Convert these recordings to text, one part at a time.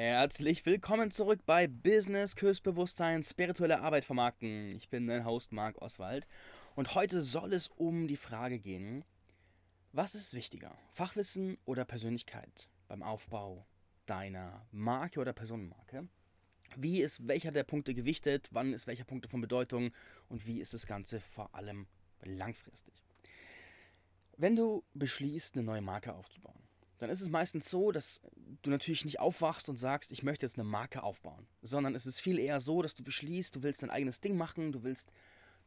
Herzlich willkommen zurück bei Business Kürsbewusstsein, spirituelle Arbeit vermarkten. Ich bin dein Host Marc Oswald und heute soll es um die Frage gehen, was ist wichtiger, Fachwissen oder Persönlichkeit beim Aufbau deiner Marke oder Personenmarke? Wie ist welcher der Punkte gewichtet, wann ist welcher Punkt von Bedeutung und wie ist das Ganze vor allem langfristig? Wenn du beschließt, eine neue Marke aufzubauen, dann ist es meistens so, dass du natürlich nicht aufwachst und sagst, ich möchte jetzt eine Marke aufbauen, sondern es ist viel eher so, dass du beschließt, du willst dein eigenes Ding machen, du willst,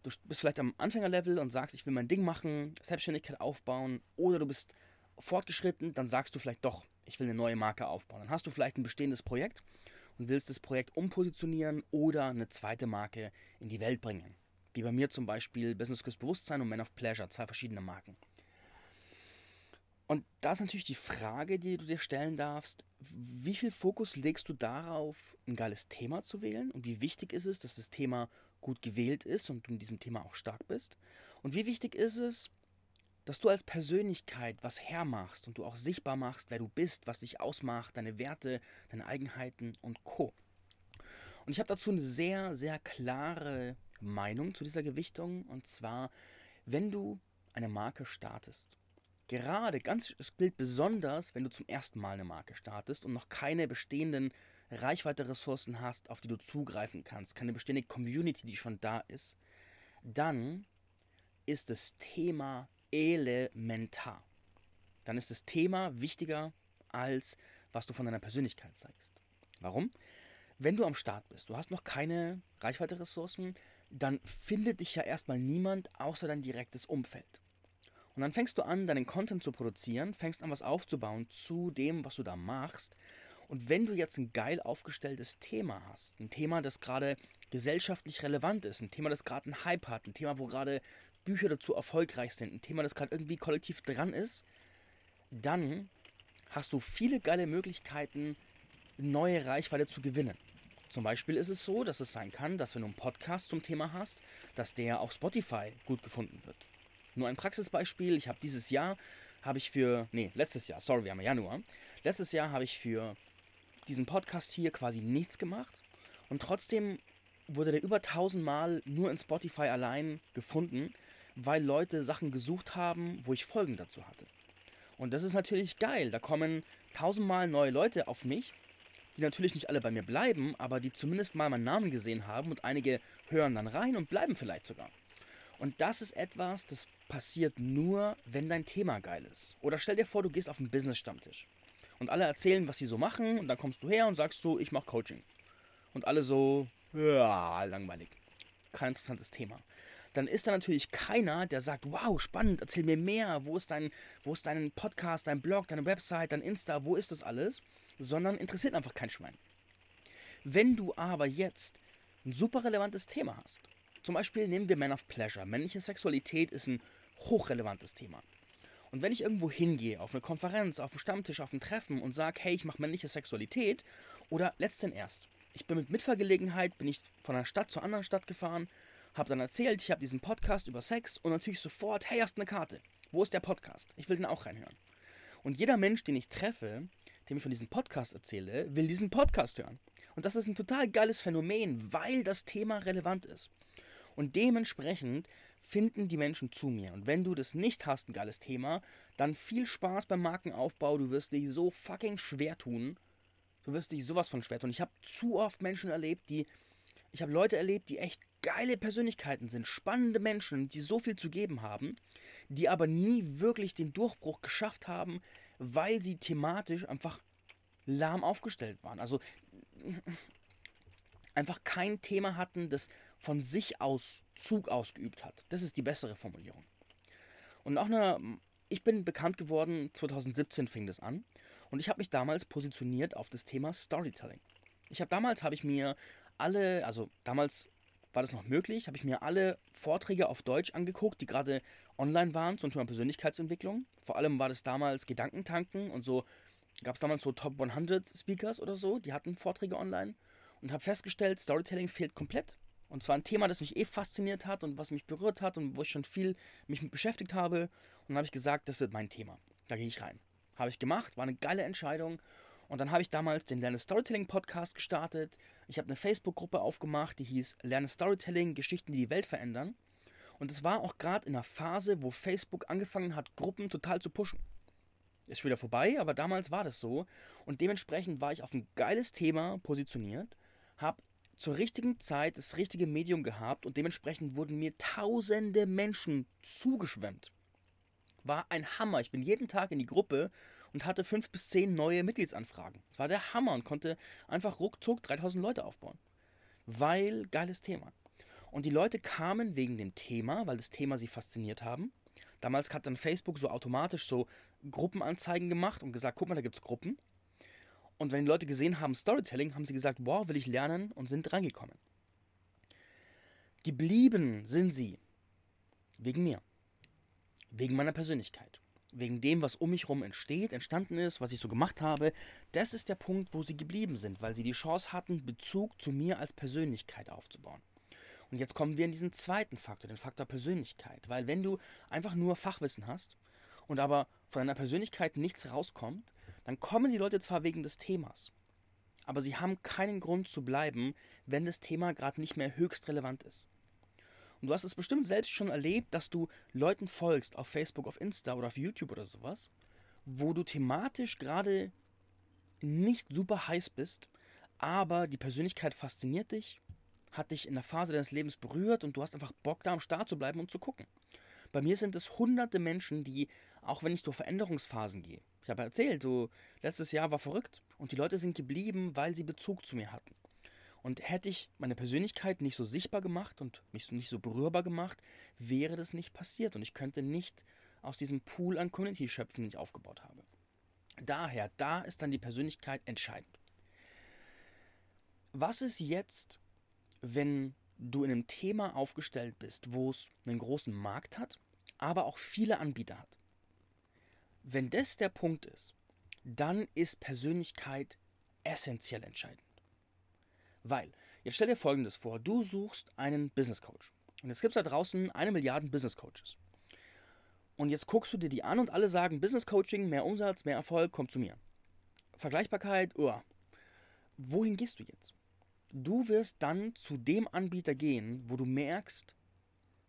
du bist vielleicht am Anfängerlevel und sagst, ich will mein Ding machen, Selbstständigkeit aufbauen, oder du bist fortgeschritten, dann sagst du vielleicht doch, ich will eine neue Marke aufbauen. Dann hast du vielleicht ein bestehendes Projekt und willst das Projekt umpositionieren oder eine zweite Marke in die Welt bringen. Wie bei mir zum Beispiel Business Kurs Bewusstsein und Man of Pleasure, zwei verschiedene Marken. Und da ist natürlich die Frage, die du dir stellen darfst, wie viel Fokus legst du darauf, ein geiles Thema zu wählen? Und wie wichtig ist es, dass das Thema gut gewählt ist und du in diesem Thema auch stark bist? Und wie wichtig ist es, dass du als Persönlichkeit was hermachst und du auch sichtbar machst, wer du bist, was dich ausmacht, deine Werte, deine Eigenheiten und Co. Und ich habe dazu eine sehr, sehr klare Meinung zu dieser Gewichtung. Und zwar, wenn du eine Marke startest, Gerade, ganz, es gilt besonders, wenn du zum ersten Mal eine Marke startest und noch keine bestehenden Reichweite-Ressourcen hast, auf die du zugreifen kannst, keine bestehende Community, die schon da ist, dann ist das Thema elementar. Dann ist das Thema wichtiger als was du von deiner Persönlichkeit zeigst. Warum? Wenn du am Start bist, du hast noch keine Reichweite-Ressourcen, dann findet dich ja erstmal niemand außer dein direktes Umfeld. Und dann fängst du an, deinen Content zu produzieren, fängst an, was aufzubauen zu dem, was du da machst. Und wenn du jetzt ein geil aufgestelltes Thema hast, ein Thema, das gerade gesellschaftlich relevant ist, ein Thema, das gerade einen Hype hat, ein Thema, wo gerade Bücher dazu erfolgreich sind, ein Thema, das gerade irgendwie kollektiv dran ist, dann hast du viele geile Möglichkeiten, neue Reichweite zu gewinnen. Zum Beispiel ist es so, dass es sein kann, dass wenn du einen Podcast zum Thema hast, dass der auf Spotify gut gefunden wird. Nur ein Praxisbeispiel. Ich habe dieses Jahr, habe ich für, nee, letztes Jahr, sorry, wir haben ja Januar. Letztes Jahr habe ich für diesen Podcast hier quasi nichts gemacht. Und trotzdem wurde der über 1000 Mal nur in Spotify allein gefunden, weil Leute Sachen gesucht haben, wo ich Folgen dazu hatte. Und das ist natürlich geil. Da kommen tausendmal neue Leute auf mich, die natürlich nicht alle bei mir bleiben, aber die zumindest mal meinen Namen gesehen haben und einige hören dann rein und bleiben vielleicht sogar. Und das ist etwas, das passiert nur, wenn dein Thema geil ist. Oder stell dir vor, du gehst auf einen Business-Stammtisch und alle erzählen, was sie so machen und dann kommst du her und sagst so, ich mache Coaching. Und alle so, ja, langweilig. Kein interessantes Thema. Dann ist da natürlich keiner, der sagt, wow, spannend, erzähl mir mehr, wo ist dein, wo ist dein Podcast, dein Blog, deine Website, dein Insta, wo ist das alles? Sondern interessiert einfach kein Schwein. Wenn du aber jetzt ein super relevantes Thema hast zum Beispiel nehmen wir Man of Pleasure. Männliche Sexualität ist ein hochrelevantes Thema. Und wenn ich irgendwo hingehe, auf eine Konferenz, auf einen Stammtisch, auf ein Treffen und sage, hey, ich mache männliche Sexualität, oder letzten erst, ich bin mit Mitfahrgelegenheit, bin ich von einer Stadt zur anderen Stadt gefahren, habe dann erzählt, ich habe diesen Podcast über Sex und natürlich sofort, hey, hast eine Karte. Wo ist der Podcast? Ich will den auch reinhören. Und jeder Mensch, den ich treffe, dem ich von diesem Podcast erzähle, will diesen Podcast hören. Und das ist ein total geiles Phänomen, weil das Thema relevant ist. Und dementsprechend finden die Menschen zu mir. Und wenn du das nicht hast, ein geiles Thema, dann viel Spaß beim Markenaufbau. Du wirst dich so fucking schwer tun. Du wirst dich sowas von schwer tun. Ich habe zu oft Menschen erlebt, die. Ich habe Leute erlebt, die echt geile Persönlichkeiten sind, spannende Menschen, die so viel zu geben haben, die aber nie wirklich den Durchbruch geschafft haben, weil sie thematisch einfach lahm aufgestellt waren. Also einfach kein Thema hatten, das von sich aus Zug ausgeübt hat. Das ist die bessere Formulierung. Und auch eine, ich bin bekannt geworden, 2017 fing das an. Und ich habe mich damals positioniert auf das Thema Storytelling. Ich habe damals, habe ich mir alle, also damals war das noch möglich, habe ich mir alle Vorträge auf Deutsch angeguckt, die gerade online waren zum Thema Persönlichkeitsentwicklung. Vor allem war das damals Gedankentanken und so gab es damals so Top 100 Speakers oder so, die hatten Vorträge online und habe festgestellt, Storytelling fehlt komplett. Und zwar ein Thema, das mich eh fasziniert hat und was mich berührt hat und wo ich schon viel mich mit beschäftigt habe. Und dann habe ich gesagt, das wird mein Thema. Da gehe ich rein. Habe ich gemacht, war eine geile Entscheidung. Und dann habe ich damals den Lerne Storytelling Podcast gestartet. Ich habe eine Facebook-Gruppe aufgemacht, die hieß Lerne Storytelling, Geschichten, die die Welt verändern. Und es war auch gerade in einer Phase, wo Facebook angefangen hat, Gruppen total zu pushen. Ist wieder vorbei, aber damals war das so. Und dementsprechend war ich auf ein geiles Thema positioniert, habe zur richtigen Zeit das richtige Medium gehabt und dementsprechend wurden mir tausende Menschen zugeschwemmt. War ein Hammer. Ich bin jeden Tag in die Gruppe und hatte fünf bis zehn neue Mitgliedsanfragen. Das war der Hammer und konnte einfach ruckzuck 3000 Leute aufbauen. Weil geiles Thema. Und die Leute kamen wegen dem Thema, weil das Thema sie fasziniert haben. Damals hat dann Facebook so automatisch so Gruppenanzeigen gemacht und gesagt, guck mal, da gibt es Gruppen. Und wenn die Leute gesehen haben Storytelling, haben sie gesagt, wow, will ich lernen und sind reingekommen. Geblieben sind sie wegen mir, wegen meiner Persönlichkeit wegen dem, was um mich herum entsteht, entstanden ist, was ich so gemacht habe, das ist der Punkt, wo sie geblieben sind, weil sie die Chance hatten, Bezug zu mir als Persönlichkeit aufzubauen. Und jetzt kommen wir in diesen zweiten Faktor, den Faktor Persönlichkeit. Weil wenn du einfach nur Fachwissen hast und aber von deiner Persönlichkeit nichts rauskommt, dann kommen die Leute zwar wegen des Themas, aber sie haben keinen Grund zu bleiben, wenn das Thema gerade nicht mehr höchst relevant ist. Und du hast es bestimmt selbst schon erlebt, dass du Leuten folgst auf Facebook, auf Insta oder auf YouTube oder sowas, wo du thematisch gerade nicht super heiß bist, aber die Persönlichkeit fasziniert dich, hat dich in der Phase deines Lebens berührt und du hast einfach Bock da am Start zu bleiben und zu gucken. Bei mir sind es hunderte Menschen, die, auch wenn ich durch Veränderungsphasen gehe, ich habe erzählt, so letztes Jahr war verrückt und die Leute sind geblieben, weil sie Bezug zu mir hatten. Und hätte ich meine Persönlichkeit nicht so sichtbar gemacht und mich nicht so berührbar gemacht, wäre das nicht passiert und ich könnte nicht aus diesem Pool an Community schöpfen, den ich aufgebaut habe. Daher, da ist dann die Persönlichkeit entscheidend. Was ist jetzt, wenn du in einem Thema aufgestellt bist, wo es einen großen Markt hat, aber auch viele Anbieter hat? Wenn das der Punkt ist, dann ist Persönlichkeit essentiell entscheidend. Weil, jetzt stell dir folgendes vor: Du suchst einen Business Coach. Und jetzt gibt es da draußen eine Milliarde Business Coaches. Und jetzt guckst du dir die an und alle sagen: Business Coaching, mehr Umsatz, mehr Erfolg, komm zu mir. Vergleichbarkeit, oh. Wohin gehst du jetzt? Du wirst dann zu dem Anbieter gehen, wo du merkst,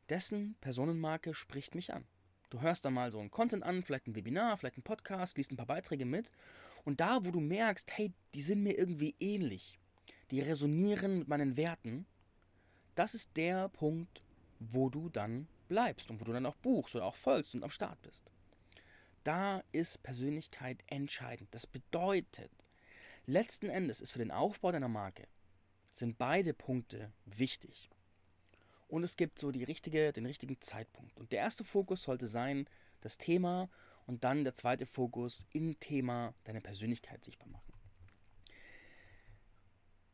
dessen Personenmarke spricht mich an. Du hörst dann mal so ein Content an, vielleicht ein Webinar, vielleicht ein Podcast, liest ein paar Beiträge mit. Und da, wo du merkst, hey, die sind mir irgendwie ähnlich, die resonieren mit meinen Werten, das ist der Punkt, wo du dann bleibst und wo du dann auch buchst oder auch folgst und am Start bist. Da ist Persönlichkeit entscheidend. Das bedeutet, letzten Endes ist für den Aufbau deiner Marke sind beide Punkte wichtig. Und es gibt so die richtige, den richtigen Zeitpunkt. Und der erste Fokus sollte sein, das Thema und dann der zweite Fokus im Thema deine Persönlichkeit sichtbar machen.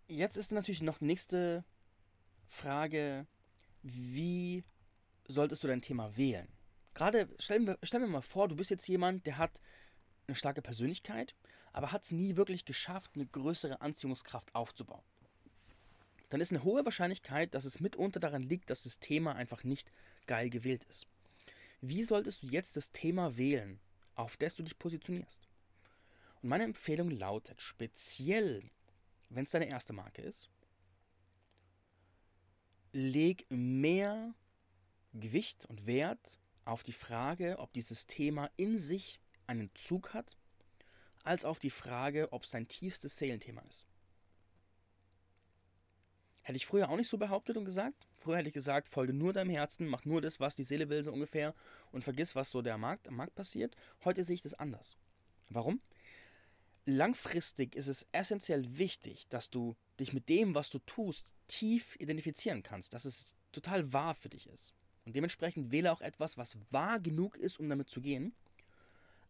Jetzt ist natürlich noch die nächste Frage, wie solltest du dein Thema wählen? Gerade stellen wir, stellen wir mal vor, du bist jetzt jemand, der hat eine starke Persönlichkeit, aber hat es nie wirklich geschafft, eine größere Anziehungskraft aufzubauen. Dann ist eine hohe Wahrscheinlichkeit, dass es mitunter daran liegt, dass das Thema einfach nicht geil gewählt ist. Wie solltest du jetzt das Thema wählen, auf das du dich positionierst? Und meine Empfehlung lautet, speziell wenn es deine erste Marke ist, leg mehr Gewicht und Wert auf die Frage, ob dieses Thema in sich einen Zug hat, als auf die Frage, ob es dein tiefstes Seelenthema ist. Hätte ich früher auch nicht so behauptet und gesagt. Früher hätte ich gesagt, folge nur deinem Herzen, mach nur das, was die Seele will, so ungefähr, und vergiss, was so der Markt, am Markt passiert. Heute sehe ich das anders. Warum? langfristig ist es essentiell wichtig, dass du dich mit dem, was du tust, tief identifizieren kannst, dass es total wahr für dich ist. Und dementsprechend wähle auch etwas, was wahr genug ist, um damit zu gehen,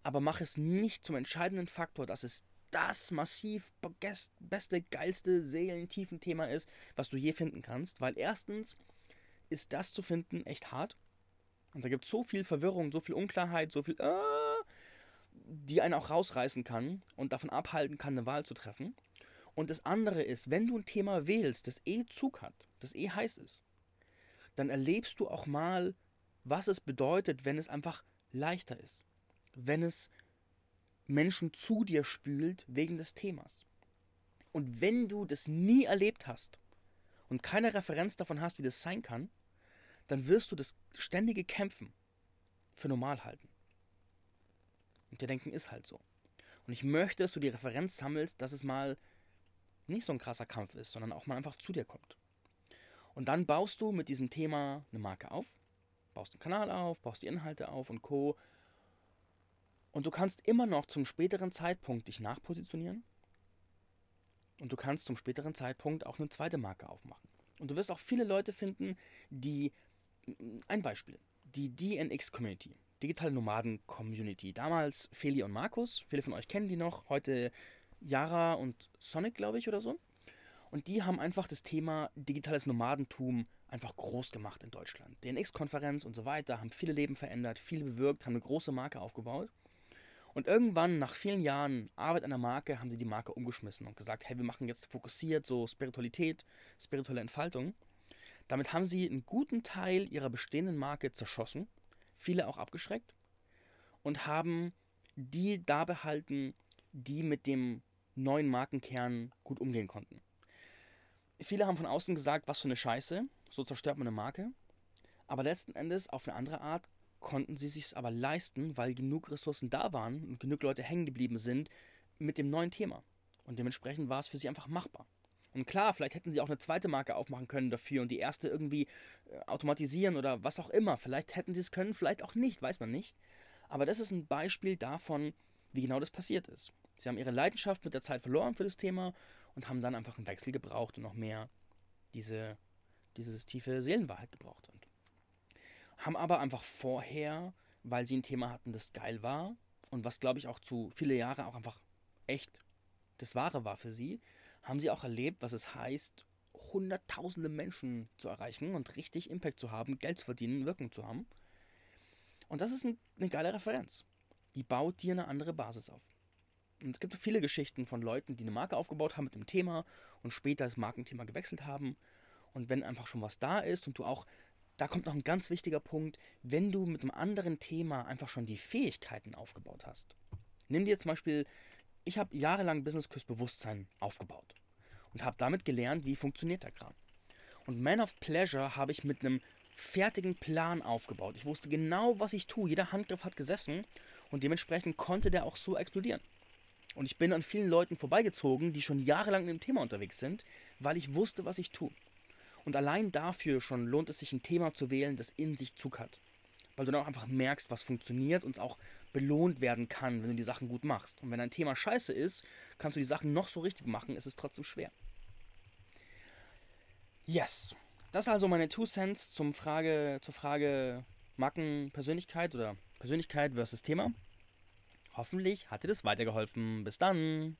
aber mach es nicht zum entscheidenden Faktor, dass es das massiv beste, geilste, seelentiefen Thema ist, was du je finden kannst, weil erstens ist das zu finden echt hart. Und da gibt es so viel Verwirrung, so viel Unklarheit, so viel, äh, die einen auch rausreißen kann und davon abhalten kann, eine Wahl zu treffen. Und das andere ist, wenn du ein Thema wählst, das eh Zug hat, das eh heiß ist, dann erlebst du auch mal, was es bedeutet, wenn es einfach leichter ist. Wenn es Menschen zu dir spült wegen des Themas. Und wenn du das nie erlebt hast und keine Referenz davon hast, wie das sein kann, dann wirst du das ständige Kämpfen für normal halten. Und dir denken, ist halt so. Und ich möchte, dass du die Referenz sammelst, dass es mal nicht so ein krasser Kampf ist, sondern auch mal einfach zu dir kommt. Und dann baust du mit diesem Thema eine Marke auf, baust einen Kanal auf, baust die Inhalte auf und Co. Und du kannst immer noch zum späteren Zeitpunkt dich nachpositionieren. Und du kannst zum späteren Zeitpunkt auch eine zweite Marke aufmachen. Und du wirst auch viele Leute finden, die, ein Beispiel, die DNX Community, Digitale Nomaden Community. Damals Feli und Markus, viele von euch kennen die noch, heute Yara und Sonic, glaube ich, oder so. Und die haben einfach das Thema digitales Nomadentum einfach groß gemacht in Deutschland. DNX-Konferenz und so weiter, haben viele Leben verändert, viel bewirkt, haben eine große Marke aufgebaut. Und irgendwann, nach vielen Jahren Arbeit an der Marke, haben sie die Marke umgeschmissen und gesagt, hey, wir machen jetzt fokussiert so Spiritualität, spirituelle Entfaltung. Damit haben sie einen guten Teil ihrer bestehenden Marke zerschossen, viele auch abgeschreckt und haben die da behalten, die mit dem neuen Markenkern gut umgehen konnten. Viele haben von außen gesagt, was für eine Scheiße, so zerstört man eine Marke. Aber letzten Endes, auf eine andere Art, konnten sie sich aber leisten, weil genug Ressourcen da waren und genug Leute hängen geblieben sind mit dem neuen Thema. Und dementsprechend war es für sie einfach machbar. Und klar, vielleicht hätten sie auch eine zweite Marke aufmachen können dafür und die erste irgendwie äh, automatisieren oder was auch immer. Vielleicht hätten sie es können, vielleicht auch nicht, weiß man nicht. Aber das ist ein Beispiel davon, wie genau das passiert ist. Sie haben ihre Leidenschaft mit der Zeit verloren für das Thema und haben dann einfach einen Wechsel gebraucht und noch mehr diese, dieses tiefe Seelenwahrheit gebraucht. Haben aber einfach vorher, weil sie ein Thema hatten, das geil war und was, glaube ich, auch zu viele Jahre auch einfach echt das Wahre war für sie, haben sie auch erlebt, was es heißt, hunderttausende Menschen zu erreichen und richtig Impact zu haben, Geld zu verdienen, Wirkung zu haben. Und das ist ein, eine geile Referenz. Die baut dir eine andere Basis auf. Und es gibt viele Geschichten von Leuten, die eine Marke aufgebaut haben mit dem Thema und später das Markenthema gewechselt haben. Und wenn einfach schon was da ist und du auch, da kommt noch ein ganz wichtiger Punkt, wenn du mit einem anderen Thema einfach schon die Fähigkeiten aufgebaut hast. Nimm dir zum Beispiel, ich habe jahrelang Business Küss Bewusstsein aufgebaut und habe damit gelernt, wie funktioniert der Kram. Und Man of Pleasure habe ich mit einem fertigen Plan aufgebaut. Ich wusste genau, was ich tue. Jeder Handgriff hat gesessen und dementsprechend konnte der auch so explodieren. Und ich bin an vielen Leuten vorbeigezogen, die schon jahrelang in dem Thema unterwegs sind, weil ich wusste, was ich tue. Und allein dafür schon lohnt es sich, ein Thema zu wählen, das in sich Zug hat. Weil du dann auch einfach merkst, was funktioniert und es auch belohnt werden kann, wenn du die Sachen gut machst. Und wenn ein Thema scheiße ist, kannst du die Sachen noch so richtig machen, ist es trotzdem schwer. Yes. Das ist also meine Two Cents zum Frage, zur Frage Markenpersönlichkeit oder Persönlichkeit versus Thema. Hoffentlich hat dir das weitergeholfen. Bis dann.